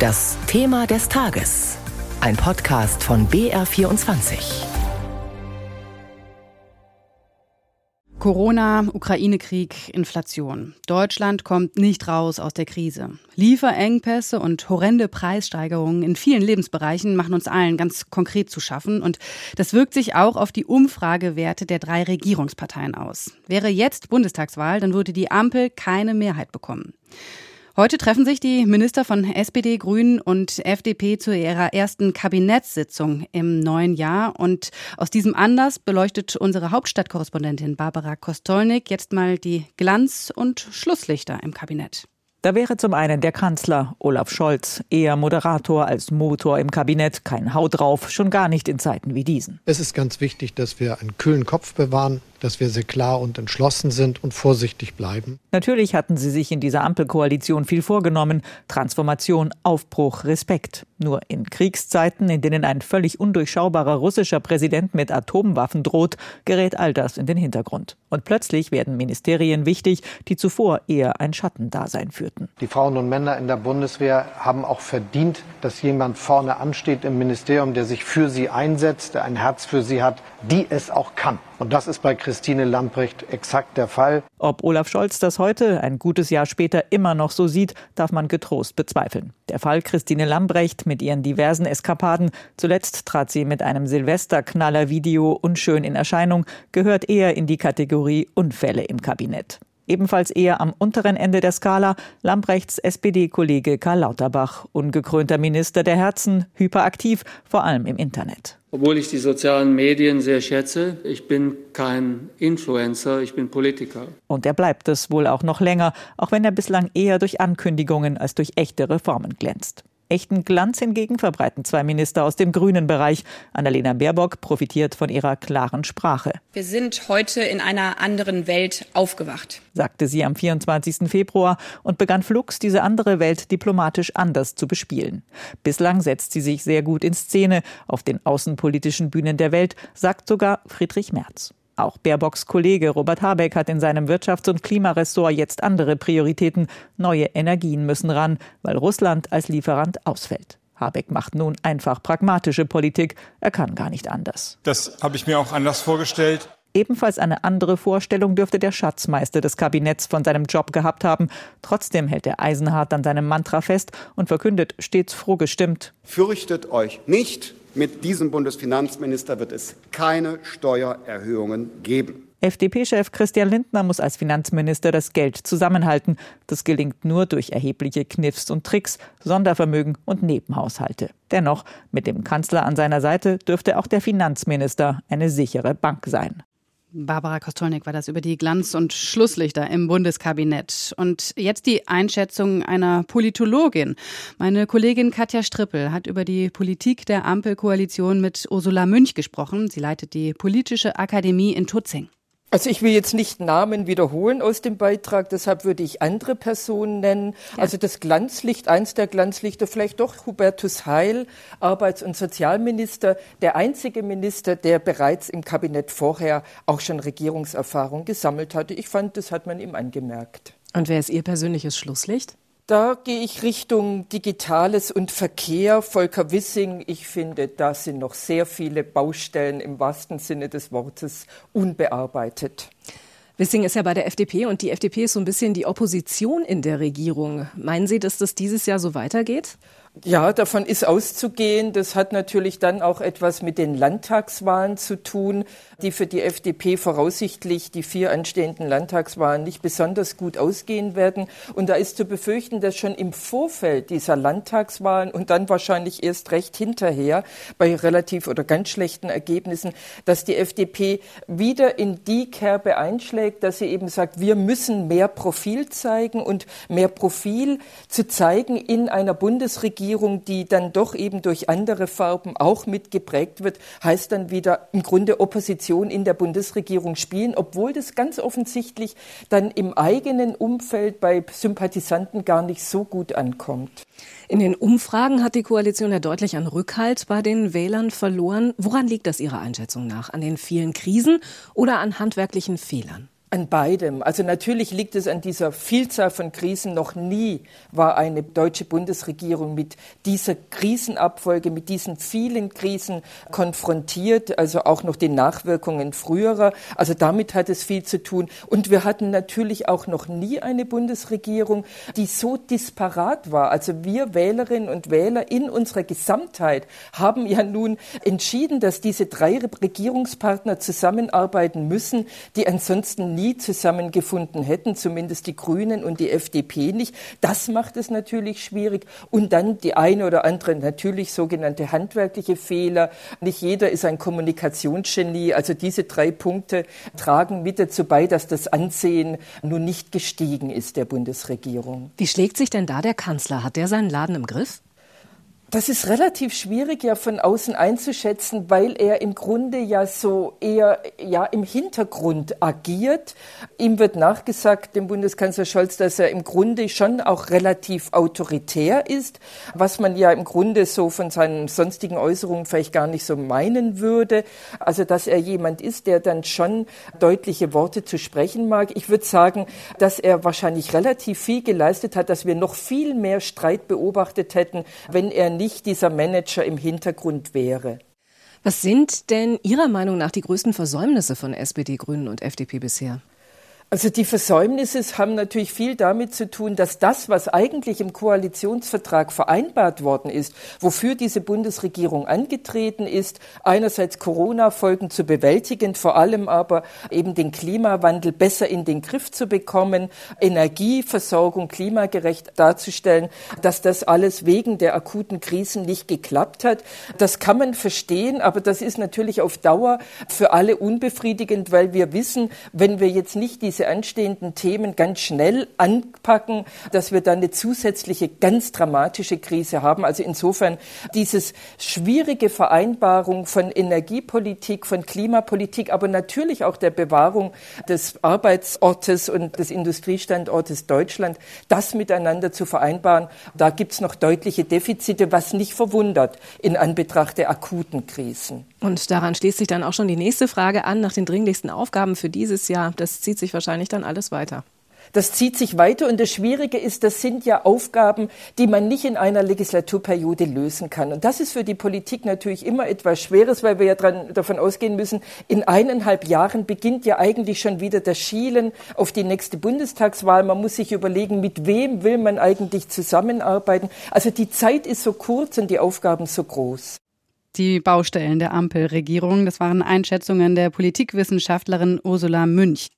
Das Thema des Tages. Ein Podcast von BR24. Corona, Ukraine-Krieg, Inflation. Deutschland kommt nicht raus aus der Krise. Lieferengpässe und horrende Preissteigerungen in vielen Lebensbereichen machen uns allen ganz konkret zu schaffen. Und das wirkt sich auch auf die Umfragewerte der drei Regierungsparteien aus. Wäre jetzt Bundestagswahl, dann würde die Ampel keine Mehrheit bekommen. Heute treffen sich die Minister von SPD, Grünen und FDP zu ihrer ersten Kabinettssitzung im neuen Jahr. Und aus diesem Anlass beleuchtet unsere Hauptstadtkorrespondentin Barbara Kostolnik jetzt mal die Glanz- und Schlusslichter im Kabinett. Da wäre zum einen der Kanzler Olaf Scholz, eher Moderator als Motor im Kabinett, kein Haut drauf, schon gar nicht in Zeiten wie diesen. Es ist ganz wichtig, dass wir einen kühlen Kopf bewahren, dass wir sehr klar und entschlossen sind und vorsichtig bleiben. Natürlich hatten sie sich in dieser Ampelkoalition viel vorgenommen. Transformation, Aufbruch, Respekt. Nur in Kriegszeiten, in denen ein völlig undurchschaubarer russischer Präsident mit Atomwaffen droht, gerät all das in den Hintergrund. Und plötzlich werden Ministerien wichtig, die zuvor eher ein Schattendasein führten. Die Frauen und Männer in der Bundeswehr haben auch verdient, dass jemand vorne ansteht im Ministerium, der sich für sie einsetzt, der ein Herz für sie hat, die es auch kann. Und das ist bei Christine Lamprecht exakt der Fall. Ob Olaf Scholz das heute, ein gutes Jahr später, immer noch so sieht, darf man getrost bezweifeln. Der Fall Christine Lambrecht mit ihren diversen Eskapaden, zuletzt trat sie mit einem Silvesterknaller-Video unschön in Erscheinung, gehört eher in die Kategorie Unfälle im Kabinett. Ebenfalls eher am unteren Ende der Skala Lambrechts SPD-Kollege Karl Lauterbach, ungekrönter Minister der Herzen, hyperaktiv, vor allem im Internet. Obwohl ich die sozialen Medien sehr schätze, ich bin kein Influencer, ich bin Politiker. Und er bleibt es wohl auch noch länger, auch wenn er bislang eher durch Ankündigungen als durch echte Reformen glänzt. Echten Glanz hingegen verbreiten zwei Minister aus dem grünen Bereich. Annalena Baerbock profitiert von ihrer klaren Sprache. Wir sind heute in einer anderen Welt aufgewacht, sagte sie am 24. Februar und begann flugs, diese andere Welt diplomatisch anders zu bespielen. Bislang setzt sie sich sehr gut in Szene auf den außenpolitischen Bühnen der Welt, sagt sogar Friedrich Merz. Auch Baerbocks Kollege Robert Habeck hat in seinem Wirtschafts- und Klimaressort jetzt andere Prioritäten. Neue Energien müssen ran, weil Russland als Lieferant ausfällt. Habeck macht nun einfach pragmatische Politik. Er kann gar nicht anders. Das habe ich mir auch anders vorgestellt. Ebenfalls eine andere Vorstellung dürfte der Schatzmeister des Kabinetts von seinem Job gehabt haben. Trotzdem hält er Eisenhart an seinem Mantra fest und verkündet stets froh gestimmt. Fürchtet euch nicht, mit diesem Bundesfinanzminister wird es keine Steuererhöhungen geben. FDP-Chef Christian Lindner muss als Finanzminister das Geld zusammenhalten. Das gelingt nur durch erhebliche Kniffs und Tricks, Sondervermögen und Nebenhaushalte. Dennoch, mit dem Kanzler an seiner Seite dürfte auch der Finanzminister eine sichere Bank sein. Barbara Kostolnik war das über die Glanz- und Schlusslichter im Bundeskabinett. Und jetzt die Einschätzung einer Politologin. Meine Kollegin Katja Strippel hat über die Politik der Ampelkoalition mit Ursula Münch gesprochen. Sie leitet die Politische Akademie in Tutzing. Also ich will jetzt nicht Namen wiederholen aus dem Beitrag, deshalb würde ich andere Personen nennen. Ja. Also das Glanzlicht, eins der Glanzlichter, vielleicht doch Hubertus Heil, Arbeits- und Sozialminister, der einzige Minister, der bereits im Kabinett vorher auch schon Regierungserfahrung gesammelt hatte. Ich fand, das hat man ihm angemerkt. Und wer ist Ihr persönliches Schlusslicht? Da gehe ich Richtung Digitales und Verkehr. Volker Wissing, ich finde, da sind noch sehr viele Baustellen im wahrsten Sinne des Wortes unbearbeitet. Wissing ist ja bei der FDP und die FDP ist so ein bisschen die Opposition in der Regierung. Meinen Sie, dass das dieses Jahr so weitergeht? Ja, davon ist auszugehen. Das hat natürlich dann auch etwas mit den Landtagswahlen zu tun, die für die FDP voraussichtlich die vier anstehenden Landtagswahlen nicht besonders gut ausgehen werden. Und da ist zu befürchten, dass schon im Vorfeld dieser Landtagswahlen und dann wahrscheinlich erst recht hinterher bei relativ oder ganz schlechten Ergebnissen, dass die FDP wieder in die Kerbe einschlägt, dass sie eben sagt, wir müssen mehr Profil zeigen und mehr Profil zu zeigen in einer Bundesregierung Regierung, die dann doch eben durch andere Farben auch mit geprägt wird, heißt dann wieder im Grunde Opposition in der Bundesregierung spielen, obwohl das ganz offensichtlich dann im eigenen Umfeld bei Sympathisanten gar nicht so gut ankommt. In den Umfragen hat die Koalition ja deutlich an Rückhalt bei den Wählern verloren. Woran liegt das Ihrer Einschätzung nach? An den vielen Krisen oder an handwerklichen Fehlern? An beidem. Also natürlich liegt es an dieser Vielzahl von Krisen. Noch nie war eine deutsche Bundesregierung mit dieser Krisenabfolge, mit diesen vielen Krisen konfrontiert, also auch noch den Nachwirkungen früherer. Also damit hat es viel zu tun. Und wir hatten natürlich auch noch nie eine Bundesregierung, die so disparat war. Also wir Wählerinnen und Wähler in unserer Gesamtheit haben ja nun entschieden, dass diese drei Regierungspartner zusammenarbeiten müssen, die ansonsten nie zusammengefunden hätten, zumindest die Grünen und die FDP nicht. Das macht es natürlich schwierig. Und dann die eine oder andere natürlich sogenannte handwerkliche Fehler. Nicht jeder ist ein Kommunikationsgenie. Also diese drei Punkte tragen mit dazu bei, dass das Ansehen nun nicht gestiegen ist der Bundesregierung. Wie schlägt sich denn da der Kanzler? Hat der seinen Laden im Griff? Das ist relativ schwierig ja von außen einzuschätzen, weil er im Grunde ja so eher ja im Hintergrund agiert. Ihm wird nachgesagt, dem Bundeskanzler Scholz, dass er im Grunde schon auch relativ autoritär ist, was man ja im Grunde so von seinen sonstigen Äußerungen vielleicht gar nicht so meinen würde. Also, dass er jemand ist, der dann schon deutliche Worte zu sprechen mag. Ich würde sagen, dass er wahrscheinlich relativ viel geleistet hat, dass wir noch viel mehr Streit beobachtet hätten, wenn er nicht dieser Manager im Hintergrund wäre. Was sind denn Ihrer Meinung nach die größten Versäumnisse von SPD, Grünen und FDP bisher? Also die Versäumnisse haben natürlich viel damit zu tun, dass das, was eigentlich im Koalitionsvertrag vereinbart worden ist, wofür diese Bundesregierung angetreten ist, einerseits Corona-Folgen zu bewältigen, vor allem aber eben den Klimawandel besser in den Griff zu bekommen, Energieversorgung klimagerecht darzustellen, dass das alles wegen der akuten Krisen nicht geklappt hat. Das kann man verstehen, aber das ist natürlich auf Dauer für alle unbefriedigend, weil wir wissen, wenn wir jetzt nicht diese diese anstehenden Themen ganz schnell anpacken, dass wir dann eine zusätzliche, ganz dramatische Krise haben. Also insofern dieses schwierige Vereinbarung von Energiepolitik, von Klimapolitik, aber natürlich auch der Bewahrung des Arbeitsortes und des Industriestandortes Deutschland, das miteinander zu vereinbaren, da gibt es noch deutliche Defizite, was nicht verwundert in Anbetracht der akuten Krisen. Und daran schließt sich dann auch schon die nächste Frage an nach den dringlichsten Aufgaben für dieses Jahr. Das zieht sich wahrscheinlich dann alles weiter. Das zieht sich weiter und das Schwierige ist, das sind ja Aufgaben, die man nicht in einer Legislaturperiode lösen kann. Und das ist für die Politik natürlich immer etwas Schweres, weil wir ja dran, davon ausgehen müssen, in eineinhalb Jahren beginnt ja eigentlich schon wieder das Schielen auf die nächste Bundestagswahl. Man muss sich überlegen, mit wem will man eigentlich zusammenarbeiten. Also die Zeit ist so kurz und die Aufgaben so groß die Baustellen der Ampelregierung. Das waren Einschätzungen der Politikwissenschaftlerin Ursula Münch.